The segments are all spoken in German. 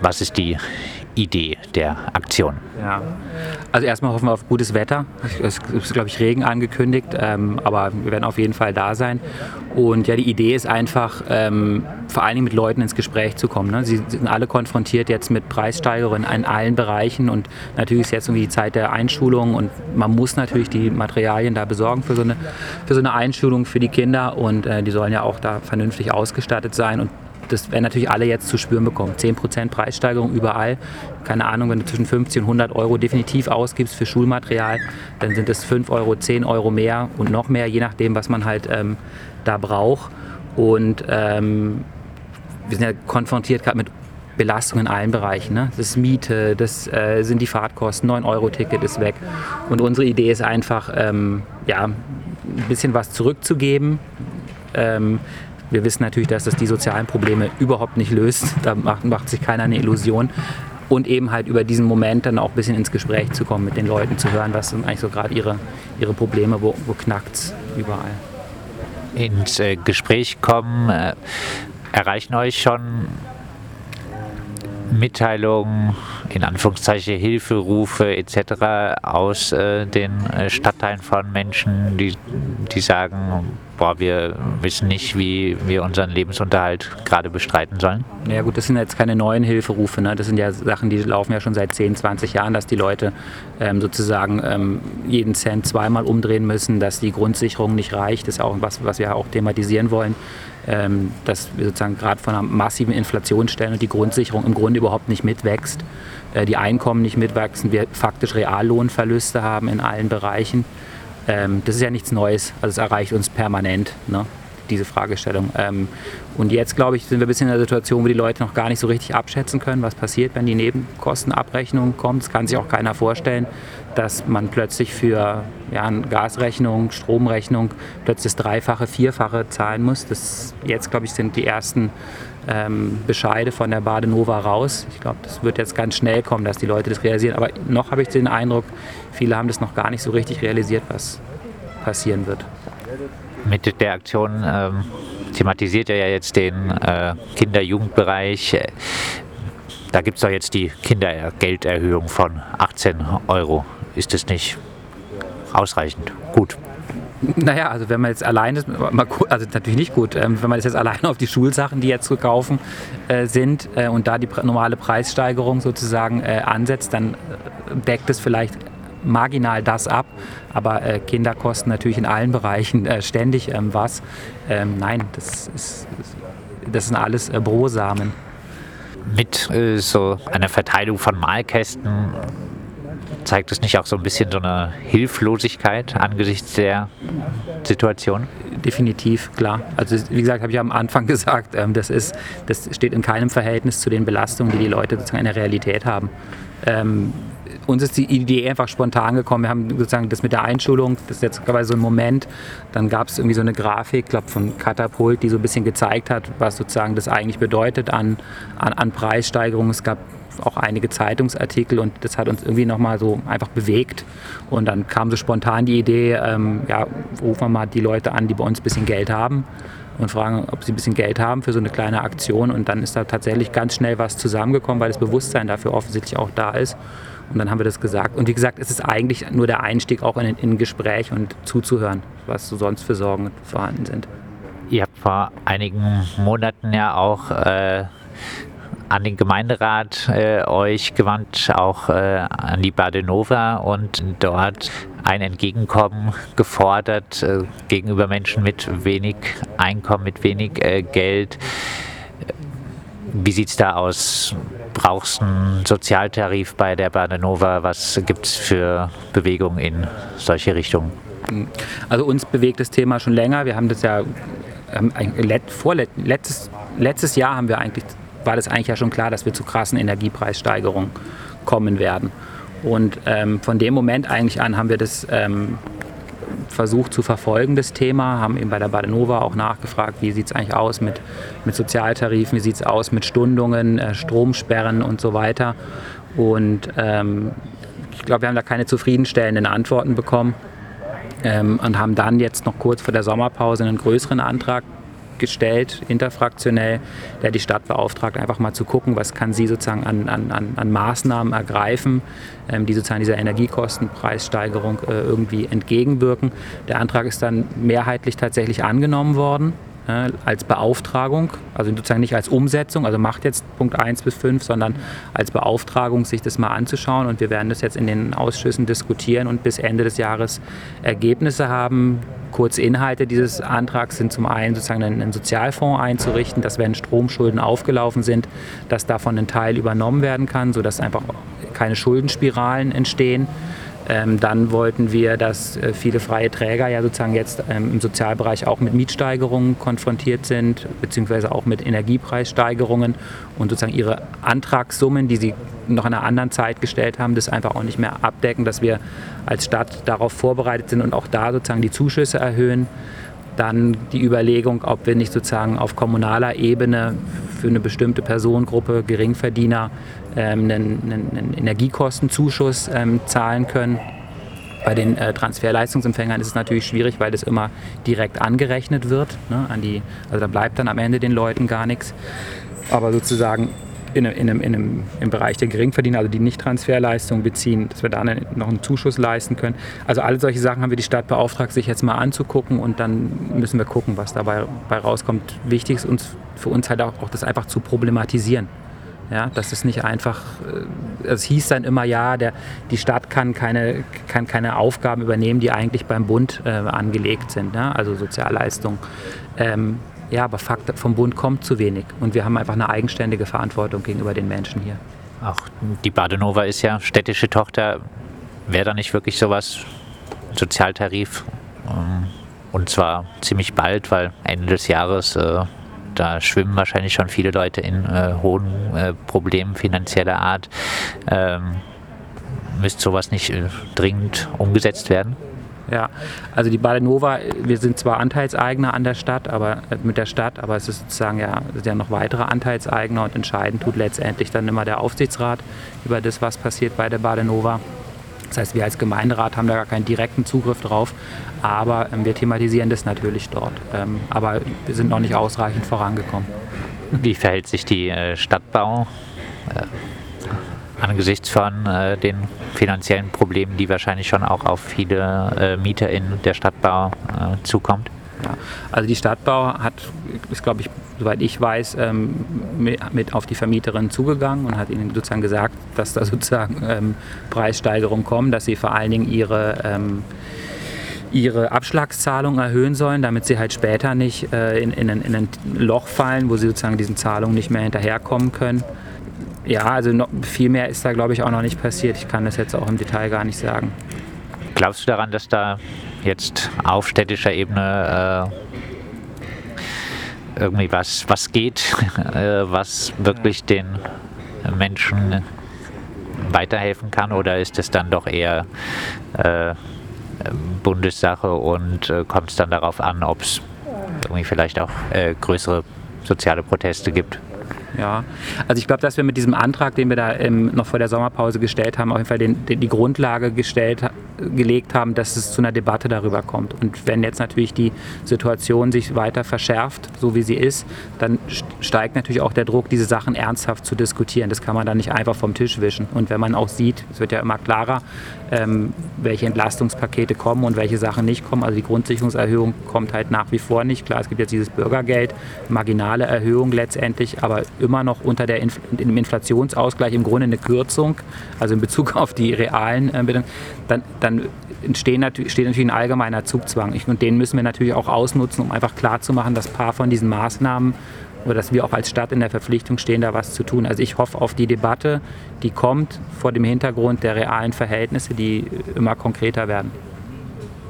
was ist die Idee der Aktion? Ja, also erstmal hoffen wir auf gutes Wetter. Es ist, glaube ich, Regen angekündigt, ähm, aber wir werden auf jeden Fall da sein. Und ja, die Idee ist einfach, ähm, vor allen Dingen mit Leuten ins Gespräch zu kommen. Ne? Sie sind alle konfrontiert jetzt mit Preissteigerungen in allen Bereichen und natürlich ist jetzt irgendwie die Zeit der Einschulung und man muss natürlich die Materialien da besorgen für so eine, für so eine Einschulung für die Kinder und äh, die sollen ja auch da vernünftig ausgestattet sein und das werden natürlich alle jetzt zu spüren bekommen. 10% Preissteigerung überall. Keine Ahnung, wenn du zwischen 50 und 100 Euro definitiv ausgibst für Schulmaterial, dann sind es 5 Euro, 10 Euro mehr und noch mehr, je nachdem, was man halt ähm, da braucht. Und ähm, wir sind ja konfrontiert gerade mit Belastungen in allen Bereichen. Ne? Das ist Miete, das äh, sind die Fahrtkosten, 9-Euro-Ticket ist weg. Und unsere Idee ist einfach, ähm, ja, ein bisschen was zurückzugeben. Ähm, wir wissen natürlich, dass das die sozialen Probleme überhaupt nicht löst. Da macht, macht sich keiner eine Illusion. Und eben halt über diesen Moment dann auch ein bisschen ins Gespräch zu kommen mit den Leuten, zu hören, was sind eigentlich so gerade ihre, ihre Probleme, wo, wo knackt es überall. Ins äh, Gespräch kommen, äh, erreichen euch schon Mitteilungen, in Anführungszeichen Hilferufe etc. aus äh, den äh, Stadtteilen von Menschen, die, die sagen, boah, wir wissen nicht, wie wir unseren Lebensunterhalt gerade bestreiten sollen? Ja gut, das sind jetzt keine neuen Hilferufe. Ne? Das sind ja Sachen, die laufen ja schon seit 10, 20 Jahren, dass die Leute ähm, sozusagen ähm, jeden Cent zweimal umdrehen müssen, dass die Grundsicherung nicht reicht. Das ist auch was, was wir auch thematisieren wollen ähm, dass wir sozusagen gerade von einer massiven Inflation stellen und die Grundsicherung im Grunde überhaupt nicht mitwächst, äh, die Einkommen nicht mitwachsen, wir faktisch Reallohnverluste haben in allen Bereichen. Ähm, das ist ja nichts Neues, also es erreicht uns permanent. Ne? Diese Fragestellung. Ähm, und jetzt, glaube ich, sind wir ein bisschen in der Situation, wo die Leute noch gar nicht so richtig abschätzen können, was passiert, wenn die Nebenkostenabrechnung kommt. Das kann sich auch keiner vorstellen, dass man plötzlich für ja, Gasrechnung, Stromrechnung plötzlich das Dreifache, Vierfache zahlen muss. Das, jetzt, glaube ich, sind die ersten ähm, Bescheide von der Badenova raus. Ich glaube, das wird jetzt ganz schnell kommen, dass die Leute das realisieren. Aber noch habe ich den Eindruck, viele haben das noch gar nicht so richtig realisiert, was passieren wird mit der Aktion ähm, thematisiert er ja jetzt den äh, Kinder-Jugendbereich. Da gibt es doch jetzt die Kindergelderhöhung von 18 Euro. Ist das nicht ausreichend gut? Naja, also wenn man jetzt alleine, also natürlich nicht gut, ähm, wenn man jetzt alleine auf die Schulsachen, die jetzt zu kaufen äh, sind äh, und da die normale Preissteigerung sozusagen äh, ansetzt, dann deckt es vielleicht marginal das ab, aber äh, Kinder kosten natürlich in allen Bereichen äh, ständig ähm, was. Ähm, nein, das, ist, das sind alles äh, Brosamen. Mit äh, so einer Verteilung von Malkästen zeigt es nicht auch so ein bisschen so eine Hilflosigkeit angesichts der Situation? Definitiv, klar. Also wie gesagt, habe ich am Anfang gesagt, ähm, das, ist, das steht in keinem Verhältnis zu den Belastungen, die die Leute sozusagen in der Realität haben. Ähm, uns ist die Idee einfach spontan gekommen. Wir haben sozusagen das mit der Einschulung, das ist jetzt gerade so ein Moment. Dann gab es irgendwie so eine Grafik, glaube von Katapult, die so ein bisschen gezeigt hat, was sozusagen das eigentlich bedeutet an, an, an Preissteigerungen. Es gab auch einige Zeitungsartikel und das hat uns irgendwie nochmal so einfach bewegt. Und dann kam so spontan die Idee, ähm, ja, rufen wir mal die Leute an, die bei uns ein bisschen Geld haben und fragen, ob sie ein bisschen Geld haben für so eine kleine Aktion. Und dann ist da tatsächlich ganz schnell was zusammengekommen, weil das Bewusstsein dafür offensichtlich auch da ist. Und dann haben wir das gesagt. Und wie gesagt, es ist eigentlich nur der Einstieg auch in, ein Gespräch und zuzuhören, was so sonst für Sorgen vorhanden sind. Ihr habt vor einigen Monaten ja auch äh, an den Gemeinderat äh, euch gewandt, auch äh, an die Badenova und dort ein Entgegenkommen gefordert äh, gegenüber Menschen mit wenig Einkommen, mit wenig äh, Geld. Wie sieht es da aus? Brauchst einen Sozialtarif bei der Badenova? Was gibt es für Bewegungen in solche Richtungen? Also uns bewegt das Thema schon länger. Wir haben das ja ähm, letztes, letztes Jahr haben wir eigentlich, war das eigentlich ja schon klar, dass wir zu krassen Energiepreissteigerungen kommen werden. Und ähm, von dem Moment eigentlich an haben wir das ähm, versucht zu verfolgen, das Thema, haben eben bei der Badenova auch nachgefragt, wie sieht es eigentlich aus mit, mit Sozialtarifen, wie sieht es aus mit Stundungen, äh, Stromsperren und so weiter. Und ähm, ich glaube, wir haben da keine zufriedenstellenden Antworten bekommen ähm, und haben dann jetzt noch kurz vor der Sommerpause einen größeren Antrag gestellt, interfraktionell, der die Stadt beauftragt, einfach mal zu gucken, was kann sie sozusagen an, an, an Maßnahmen ergreifen, ähm, die sozusagen dieser Energiekostenpreissteigerung äh, irgendwie entgegenwirken. Der Antrag ist dann mehrheitlich tatsächlich angenommen worden äh, als Beauftragung, also sozusagen nicht als Umsetzung, also macht jetzt Punkt 1 bis 5, sondern als Beauftragung, sich das mal anzuschauen. Und wir werden das jetzt in den Ausschüssen diskutieren und bis Ende des Jahres Ergebnisse haben. Kurz Inhalte dieses Antrags sind zum einen sozusagen einen Sozialfonds einzurichten, dass wenn Stromschulden aufgelaufen sind, dass davon ein Teil übernommen werden kann, sodass einfach keine Schuldenspiralen entstehen. Ähm, dann wollten wir, dass äh, viele freie Träger ja sozusagen jetzt ähm, im Sozialbereich auch mit Mietsteigerungen konfrontiert sind, beziehungsweise auch mit Energiepreissteigerungen und sozusagen ihre Antragssummen, die sie noch in einer anderen Zeit gestellt haben, das einfach auch nicht mehr abdecken, dass wir als Stadt darauf vorbereitet sind und auch da sozusagen die Zuschüsse erhöhen. Dann die Überlegung, ob wir nicht sozusagen auf kommunaler Ebene für eine bestimmte Personengruppe, Geringverdiener, ähm, einen, einen Energiekostenzuschuss ähm, zahlen können. Bei den äh, Transferleistungsempfängern ist es natürlich schwierig, weil das immer direkt angerechnet wird. Ne, an die, also da bleibt dann am Ende den Leuten gar nichts. Aber sozusagen in, in, in, in, im Bereich der Geringverdiener, also die nicht Transferleistungen beziehen, dass wir da noch einen Zuschuss leisten können. Also alle solche Sachen haben wir die Stadt beauftragt, sich jetzt mal anzugucken und dann müssen wir gucken, was dabei, dabei rauskommt. Wichtig ist uns, für uns halt auch, auch das einfach zu problematisieren. Ja, das ist nicht einfach, äh, es hieß dann immer, ja, der, die Stadt kann keine, kann keine Aufgaben übernehmen, die eigentlich beim Bund äh, angelegt sind, ja, also Sozialleistungen. Ähm, ja, aber Fakt, vom Bund kommt zu wenig und wir haben einfach eine eigenständige Verantwortung gegenüber den Menschen hier. Auch die Badenova ist ja städtische Tochter. Wäre da nicht wirklich sowas, Sozialtarif? Ähm, und zwar ziemlich bald, weil Ende des Jahres, äh, da schwimmen wahrscheinlich schon viele Leute in äh, hohen äh, Problemen finanzieller Art. Ähm, müsste sowas nicht äh, dringend umgesetzt werden? Ja, also die Badenova, wir sind zwar Anteilseigner an der Stadt, aber äh, mit der Stadt, aber es ist sozusagen ja, sind ja noch weitere Anteilseigner und entscheiden tut letztendlich dann immer der Aufsichtsrat über das, was passiert bei der Badenova. Das heißt, wir als Gemeinderat haben da gar keinen direkten Zugriff drauf, aber ähm, wir thematisieren das natürlich dort. Ähm, aber wir sind noch nicht ausreichend vorangekommen. Wie verhält sich die äh, Stadtbau? Äh, angesichts von äh, den finanziellen Problemen, die wahrscheinlich schon auch auf viele äh, Mieter in der Stadtbau äh, zukommt? Ja, also die Stadtbau hat, ist glaube ich, soweit ich weiß, ähm, mit, auf die Vermieterin zugegangen und hat ihnen sozusagen gesagt, dass da sozusagen ähm, Preissteigerungen kommen, dass sie vor allen Dingen ihre ähm, ihre Abschlagszahlung erhöhen sollen, damit sie halt später nicht äh, in, in, in, ein, Loch fallen, wo sie sozusagen diesen Zahlungen nicht mehr hinterherkommen können. Ja, also noch, viel mehr ist da, glaube ich, auch noch nicht passiert. Ich kann das jetzt auch im Detail gar nicht sagen. Glaubst du daran, dass da jetzt auf städtischer Ebene äh, irgendwie was, was geht, äh, was wirklich den Menschen weiterhelfen kann? Oder ist es dann doch eher äh, Bundessache und äh, kommt es dann darauf an, ob es irgendwie vielleicht auch äh, größere soziale Proteste gibt? Ja, also ich glaube, dass wir mit diesem Antrag, den wir da ähm, noch vor der Sommerpause gestellt haben, auf jeden Fall den, den, die Grundlage gestellt, gelegt haben, dass es zu einer Debatte darüber kommt. Und wenn jetzt natürlich die Situation sich weiter verschärft, so wie sie ist, dann steigt natürlich auch der Druck, diese Sachen ernsthaft zu diskutieren. Das kann man dann nicht einfach vom Tisch wischen. Und wenn man auch sieht, es wird ja immer klarer, ähm, welche Entlastungspakete kommen und welche Sachen nicht kommen. Also die Grundsicherungserhöhung kommt halt nach wie vor nicht. Klar, es gibt jetzt dieses Bürgergeld, marginale Erhöhung letztendlich, aber immer noch unter der Inf dem Inflationsausgleich im Grunde eine Kürzung, also in Bezug auf die realen äh, dann, dann entstehen natürlich, steht natürlich ein allgemeiner Zugzwang. Und den müssen wir natürlich auch ausnutzen, um einfach klarzumachen, dass ein paar von diesen Maßnahmen oder dass wir auch als Stadt in der Verpflichtung stehen, da was zu tun. Also ich hoffe auf die Debatte, die kommt vor dem Hintergrund der realen Verhältnisse, die immer konkreter werden.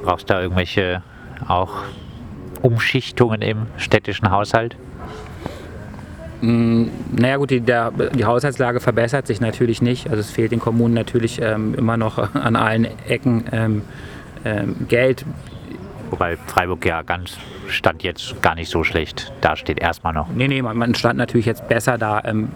Brauchst du da irgendwelche auch Umschichtungen im städtischen Haushalt? Mm, naja gut, die, der, die Haushaltslage verbessert sich natürlich nicht. Also es fehlt den Kommunen natürlich ähm, immer noch an allen Ecken ähm, ähm, Geld. Wobei Freiburg ja ganz stand jetzt gar nicht so schlecht da steht erstmal noch. Nee, nee, man, man stand natürlich jetzt besser da. Ähm,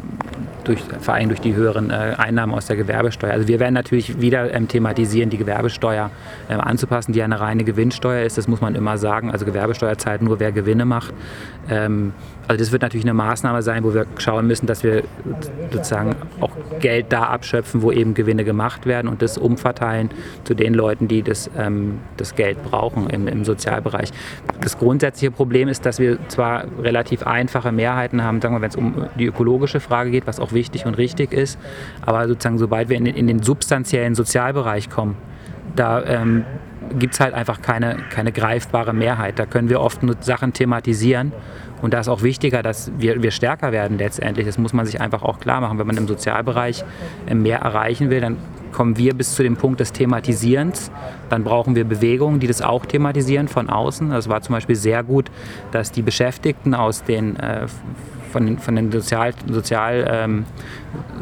durch, vor allem durch die höheren äh, Einnahmen aus der Gewerbesteuer. Also wir werden natürlich wieder ähm, thematisieren, die Gewerbesteuer ähm, anzupassen, die ja eine reine Gewinnsteuer ist. Das muss man immer sagen. Also Gewerbesteuer zahlt nur, wer Gewinne macht. Also das wird natürlich eine Maßnahme sein, wo wir schauen müssen, dass wir sozusagen auch Geld da abschöpfen, wo eben Gewinne gemacht werden und das umverteilen zu den Leuten, die das, ähm, das Geld brauchen im, im Sozialbereich. Das grundsätzliche Problem ist, dass wir zwar relativ einfache Mehrheiten haben, sagen wir, wenn es um die ökologische Frage geht, was auch wichtig und richtig ist, aber sozusagen sobald wir in den, in den substanziellen Sozialbereich kommen, da ähm, gibt es halt einfach keine, keine greifbare Mehrheit. Da können wir oft nur Sachen thematisieren und da ist auch wichtiger, dass wir, wir stärker werden letztendlich. Das muss man sich einfach auch klar machen. Wenn man im Sozialbereich äh, mehr erreichen will, dann kommen wir bis zu dem Punkt des Thematisierens. Dann brauchen wir Bewegungen, die das auch thematisieren von außen. Das war zum Beispiel sehr gut, dass die Beschäftigten aus den äh, von, von den Sozial, Sozial, ähm,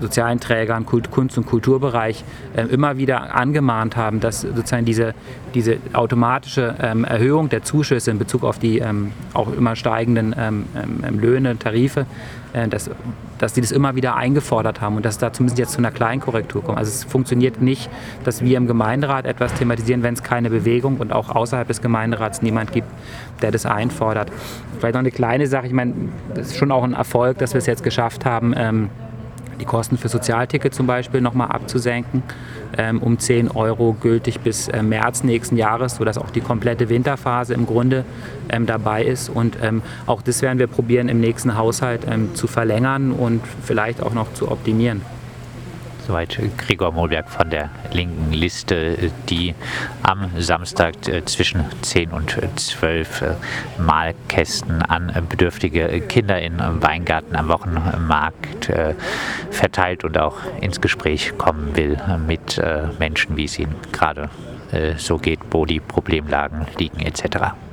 sozialen Trägern, Kult, Kunst- und Kulturbereich äh, immer wieder angemahnt haben, dass sozusagen diese, diese automatische ähm, Erhöhung der Zuschüsse in Bezug auf die ähm, auch immer steigenden ähm, ähm, Löhne, Tarife, dass, dass die das immer wieder eingefordert haben und dass da zumindest jetzt zu einer Kleinkorrektur kommt. Also es funktioniert nicht, dass wir im Gemeinderat etwas thematisieren, wenn es keine Bewegung und auch außerhalb des Gemeinderats niemand gibt, der das einfordert. Vielleicht noch eine kleine Sache, ich meine, das ist schon auch ein Erfolg, dass wir es jetzt geschafft haben, ähm, die Kosten für Sozialticket zum Beispiel nochmal abzusenken ähm, um 10 Euro gültig bis äh, März nächsten Jahres, sodass auch die komplette Winterphase im Grunde ähm, dabei ist. Und ähm, auch das werden wir probieren im nächsten Haushalt ähm, zu verlängern und vielleicht auch noch zu optimieren. Soweit Gregor Mohlberg von der linken Liste, die am Samstag äh, zwischen 10 und 12 äh, Malkästen an bedürftige Kinder in Weingarten am Wochenmarkt äh, verteilt und auch ins Gespräch kommen will mit Menschen, wie es ihnen gerade so geht, wo die Problemlagen liegen etc.